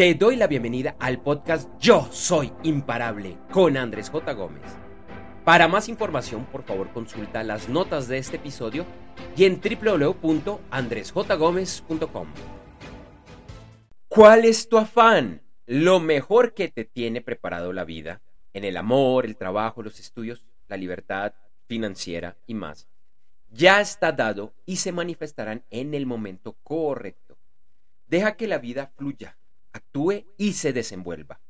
Te doy la bienvenida al podcast Yo Soy Imparable con Andrés J. Gómez. Para más información, por favor, consulta las notas de este episodio y en www.andresjgomez.com. ¿Cuál es tu afán? Lo mejor que te tiene preparado la vida en el amor, el trabajo, los estudios, la libertad financiera y más. Ya está dado y se manifestarán en el momento correcto. Deja que la vida fluya actúe y se desenvuelva.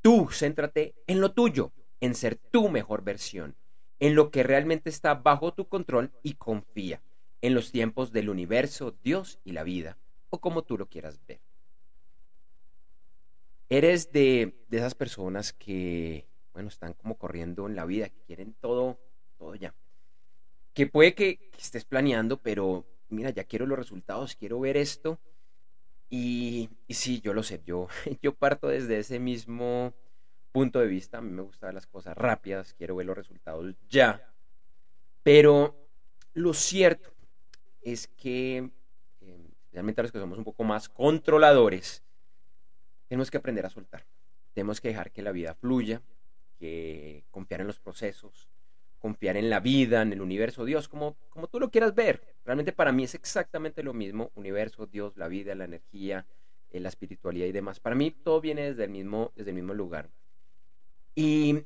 Tú céntrate en lo tuyo, en ser tu mejor versión, en lo que realmente está bajo tu control y confía en los tiempos del universo, Dios y la vida, o como tú lo quieras ver. Eres de, de esas personas que, bueno, están como corriendo en la vida, que quieren todo, todo ya. Que puede que, que estés planeando, pero mira, ya quiero los resultados, quiero ver esto, y, sí, yo lo sé, yo, yo parto desde ese mismo punto de vista. A mí me gustan las cosas rápidas, quiero ver los resultados ya. Pero lo cierto es que, eh, especialmente a los que somos un poco más controladores, tenemos que aprender a soltar. Tenemos que dejar que la vida fluya, que confiar en los procesos, confiar en la vida, en el universo, Dios, como, como tú lo quieras ver. Realmente para mí es exactamente lo mismo, universo, Dios, la vida, la energía, eh, la espiritualidad y demás. Para mí todo viene desde el mismo, desde el mismo lugar. Y,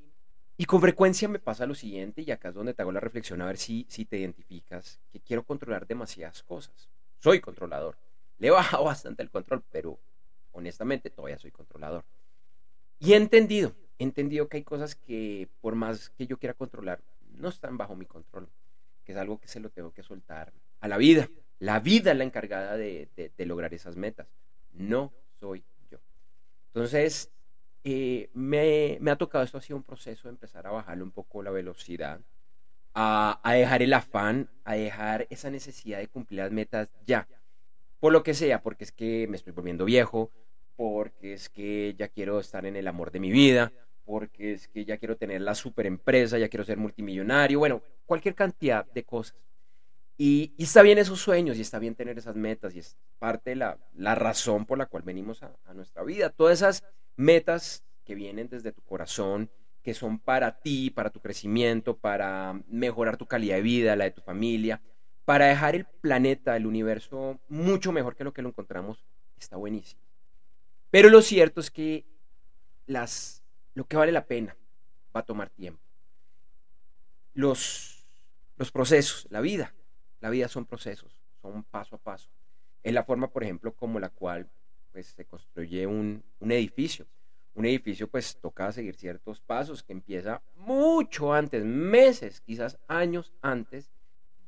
y, con frecuencia me pasa lo siguiente, y acá es donde te hago la reflexión a ver si, si te identificas, que quiero controlar demasiadas cosas. Soy controlador. Le he bajado bastante el control, pero honestamente todavía soy controlador. Y he entendido, he entendido que hay cosas que por más que yo quiera controlar, no están bajo mi control, que es algo que se lo tengo que soltar a la vida. La vida es la encargada de, lograr esas metas, no soy yo. Entonces, eh, me, ha tocado, esto ha sido un proceso de empezar a bajarle un poco la velocidad, a, a, dejar el afán, a dejar esa necesidad de cumplir las metas ya. Por lo que sea, porque es que me estoy volviendo viejo, porque es que ya quiero estar en el amor de mi vida, porque es que ya quiero tener la super empresa, ya quiero ser multimillonario, bueno, cualquier cantidad de cosas. Y, está bien esos sueños y está bien tener esas metas y es parte de la, la razón por la cual venimos a, a, nuestra vida. Todas esas metas que vienen desde tu corazón, que son para ti, para tu crecimiento, para mejorar tu calidad de vida, la de tu familia, para dejar el planeta, el universo mucho mejor que lo que lo encontramos, está buenísimo. Pero lo cierto es que las lo que vale la pena va a tomar tiempo. Los, los procesos, la vida, la vida son procesos, son paso a paso. Es la forma, por ejemplo, como la cual pues, se construye un, edificio. Un edificio pues toca seguir ciertos pasos que empieza mucho antes, meses, quizás años antes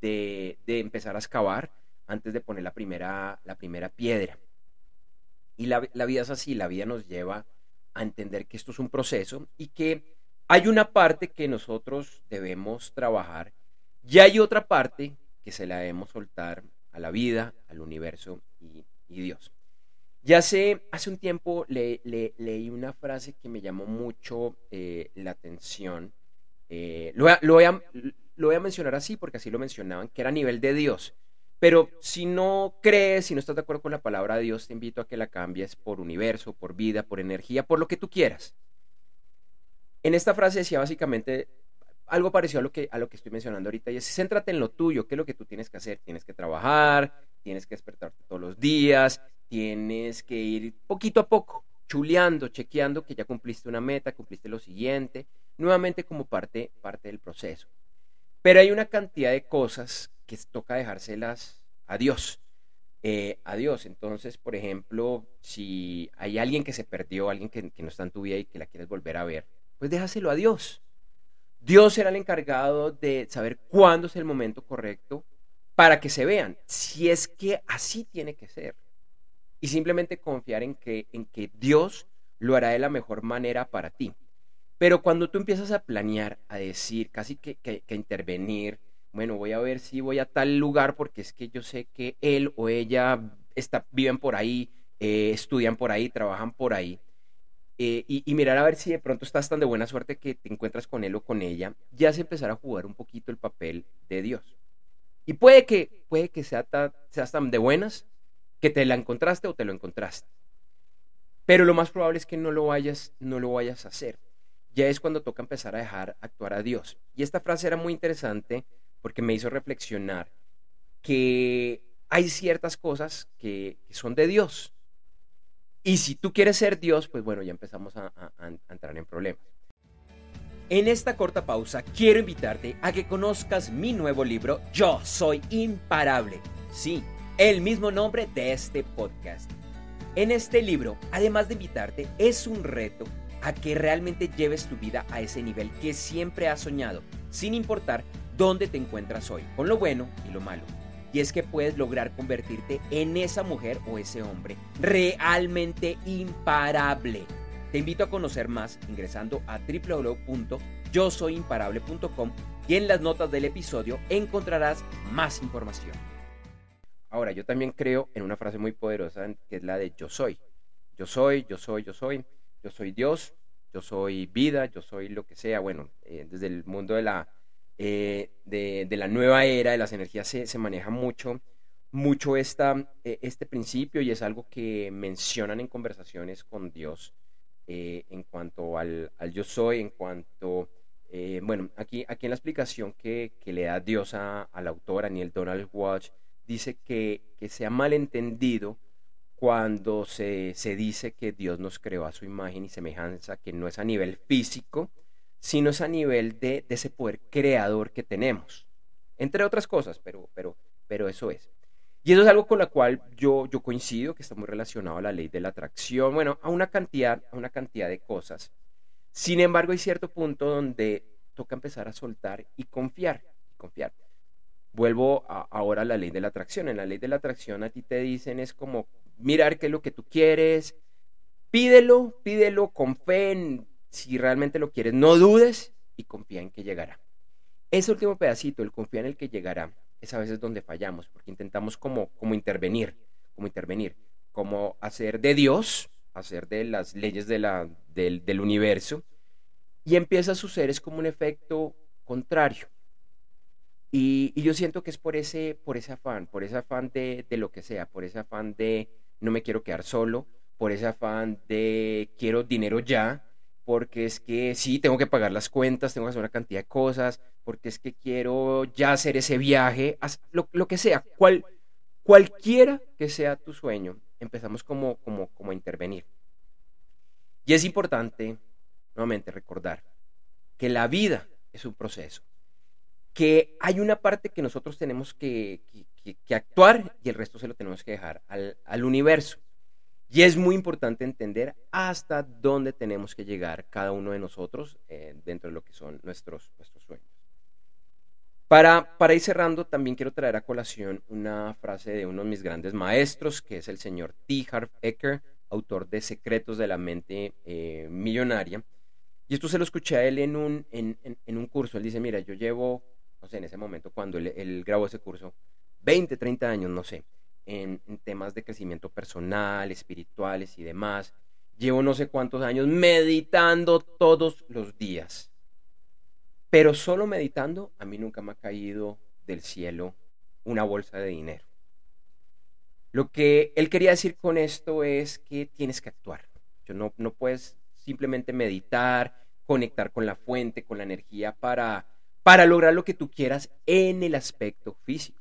de, empezar a excavar, antes de poner la primera, la primera piedra. Y la, la vida es así, la vida nos lleva a entender que esto es un proceso y que hay una parte que nosotros debemos trabajar y hay otra parte que se la debemos soltar a la vida, al universo y, Dios. Ya hace, hace un tiempo le, leí una frase que me llamó mucho eh, la atención. Eh, lo, lo, voy a, lo voy a mencionar así porque así lo mencionaban, que era a nivel de Dios. Pero si no crees, si no estás de acuerdo con la palabra de Dios, te invito a que la cambies por universo, por vida, por energía, por lo que tú quieras. En esta frase decía básicamente algo parecido a lo que, a lo que estoy mencionando ahorita, y es, céntrate en lo tuyo, qué es lo que tú tienes que hacer. Tienes que trabajar, tienes que despertarte todos los días, tienes que ir poquito a poco, chuleando, chequeando que ya cumpliste una meta, cumpliste lo siguiente, nuevamente como parte, parte del proceso. Pero hay una cantidad de cosas que toca dejárselas a Dios. Eh, a Dios. Entonces, por ejemplo, si hay alguien que se perdió, alguien que, no está en tu vida y que la quieres volver a ver, pues déjaselo a Dios. Dios será el encargado de saber cuándo es el momento correcto para que se vean, si es que así tiene que ser. Y simplemente confiar en que, en que Dios lo hará de la mejor manera para ti. Pero cuando tú empiezas a planear, a decir, casi que, que, intervenir, bueno, voy a ver si voy a tal lugar porque es que yo sé que él o ella está, viven por ahí, eh, estudian por ahí, trabajan por ahí. Eh, y, mirar a ver si de pronto estás tan de buena suerte que te encuentras con él o con ella, ya se empezar a jugar un poquito el papel de Dios. Y puede que, puede que sea seas tan de buenas que te la encontraste o te lo encontraste. pero lo más probable es que no lo vayas, no lo vayas a hacer. Ya es cuando toca empezar a dejar actuar a Dios. Y esta frase era muy interesante porque me hizo reflexionar que hay ciertas cosas que, son de Dios. Y si tú quieres ser Dios, pues bueno, ya empezamos a, a entrar en problemas. En esta corta pausa quiero invitarte a que conozcas mi nuevo libro Yo Soy Imparable. Sí, el mismo nombre de este podcast. En este libro, además de invitarte, es un reto a que realmente lleves tu vida a ese nivel que siempre has soñado, sin importar dónde te encuentras hoy, con lo bueno y lo malo. Y es que puedes lograr convertirte en esa mujer o ese hombre realmente imparable. Te invito a conocer más ingresando a www.yosoyimparable.com y en las notas del episodio encontrarás más información. Ahora, yo también creo en una frase muy poderosa que es la de yo soy. Yo soy, yo soy, yo soy yo soy Dios, yo soy vida, yo soy lo que sea. Bueno, eh, desde el mundo de la, eh, de, la nueva era de las energías se, maneja mucho, mucho esta, eh, este principio y es algo que mencionan en conversaciones con Dios en cuanto al, yo soy, en cuanto... bueno, aquí, aquí en la explicación que, le da Dios a, al autor, Daniel Donald Watch, dice que, que se ha malentendido cuando se, dice que Dios nos creó a su imagen y semejanza, que no es a nivel físico, sino es a nivel de, ese poder creador que tenemos. Entre otras cosas, pero, pero, pero eso es. Y eso es algo con lo cual yo, yo coincido, que está muy relacionado a la ley de la atracción, bueno, a una cantidad, a una cantidad de cosas. Sin embargo, hay cierto punto donde toca empezar a soltar y confiar, confiar. Vuelvo ahora a la ley de la atracción. En la ley de la atracción a ti te dicen es como mirar qué es lo que tú quieres. Pídelo, pídelo con fe en si realmente lo quieres. No dudes y confía en que llegará. Ese último pedacito, el confía en el que llegará, es a veces donde fallamos, porque intentamos como, como intervenir, como intervenir, como hacer de Dios, hacer de las leyes de la, del, del universo, y empieza a suceder, es como un efecto contrario. Y, yo siento que es por ese, por ese afán, por ese afán de, de, lo que sea, por ese afán de, no me quiero quedar solo, por ese afán de quiero dinero ya, porque es que sí, tengo que pagar las cuentas, tengo que hacer una cantidad de cosas, porque es que quiero ya hacer ese viaje, lo, lo que sea, cual, cualquiera que sea tu sueño, empezamos como, como, como a intervenir. Y es importante, nuevamente, recordar que la vida es un proceso, que hay una parte que nosotros tenemos que, que, actuar y el resto se lo tenemos que dejar al, universo. Y es muy importante entender hasta dónde tenemos que llegar cada uno de nosotros eh, dentro de lo que son nuestros, nuestros sueños. Para, para ir cerrando, también quiero traer a colación una frase de uno de mis grandes maestros, que es el señor T. Harv Eker, autor de Secretos de la Mente eh, Millonaria. Y esto se lo escuché a él en un, en, en, un curso. Él dice, mira, yo llevo, no sé, en ese momento, cuando él, él grabó ese curso, 20, 30 años, no sé, en, temas de crecimiento personal, espirituales y demás. Llevo no sé cuántos años meditando todos los días. Pero solo meditando, a mí nunca me ha caído del cielo una bolsa de dinero. Lo que él quería decir con esto es que tienes que actuar. No, no puedes simplemente meditar, conectar con la fuente, con la energía para, para lograr lo que tú quieras en el aspecto físico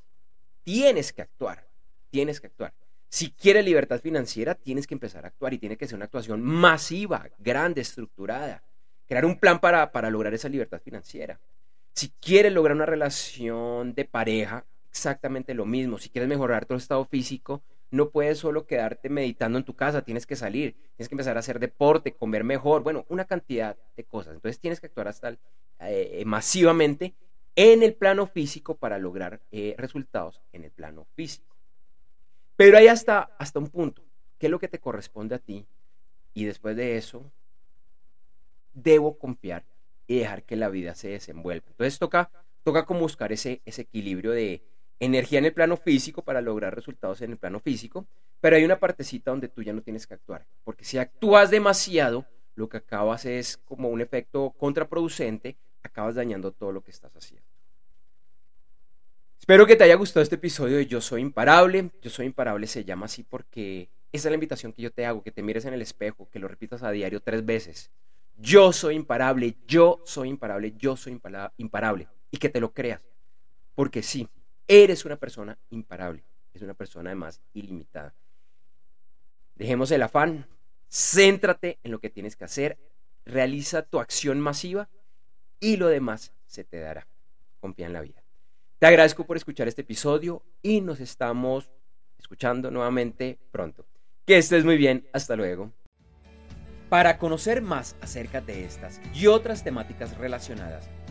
tienes que actuar, tienes que actuar. Si quieres libertad financiera, tienes que empezar a actuar y tiene que ser una actuación masiva, grande, estructurada. Crear un plan para, para lograr esa libertad financiera. Si quieres lograr una relación de pareja, exactamente lo mismo. Si quieres mejorar tu estado físico, no puedes solo quedarte meditando en tu casa, tienes que salir, tienes que empezar a hacer deporte, comer mejor, bueno, una cantidad de cosas. Entonces tienes que actuar hasta eh, masivamente en el plano físico para lograr eh, resultados en el plano físico. Pero hay hasta, hasta un punto. ¿Qué es lo que te corresponde a ti? Y después de eso, debo confiar y dejar que la vida se desenvuelva. Entonces toca, toca como buscar ese, ese equilibrio de energía en el plano físico para lograr resultados en el plano físico, pero hay una partecita donde tú ya no tienes que actuar, porque si actúas demasiado, lo que acabas es como un efecto contraproducente acabas dañando todo lo que estás haciendo. Espero que te haya gustado este episodio de Yo Soy Imparable. Yo Soy Imparable se llama así porque Esa es la invitación que yo te hago, que te mires en el espejo, que lo repitas a diario tres veces. Yo soy imparable, yo soy imparable, yo soy imparable. Y que te lo creas. Porque sí, eres una persona imparable. Es una persona además ilimitada. Dejemos el afán, céntrate en lo que tienes que hacer, realiza tu acción masiva y lo demás se te dará. Confía en la vida. Te agradezco por escuchar este episodio y nos estamos escuchando nuevamente pronto. Que estés muy bien. Hasta luego. Para conocer más acerca de estas y otras temáticas relacionadas,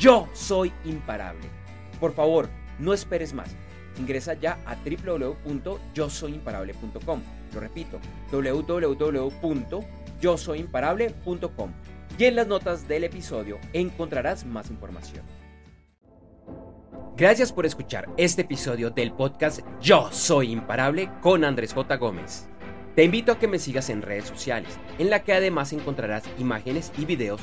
yo soy imparable. Por favor, no esperes más. Ingresa ya a www.yosoyimparable.com. Lo repito, www.yosoyimparable.com. Y en las notas del episodio encontrarás más información. Gracias por escuchar este episodio del podcast Yo Soy Imparable con Andrés J. Gómez. Te invito a que me sigas en redes sociales, en la que además encontrarás imágenes y videos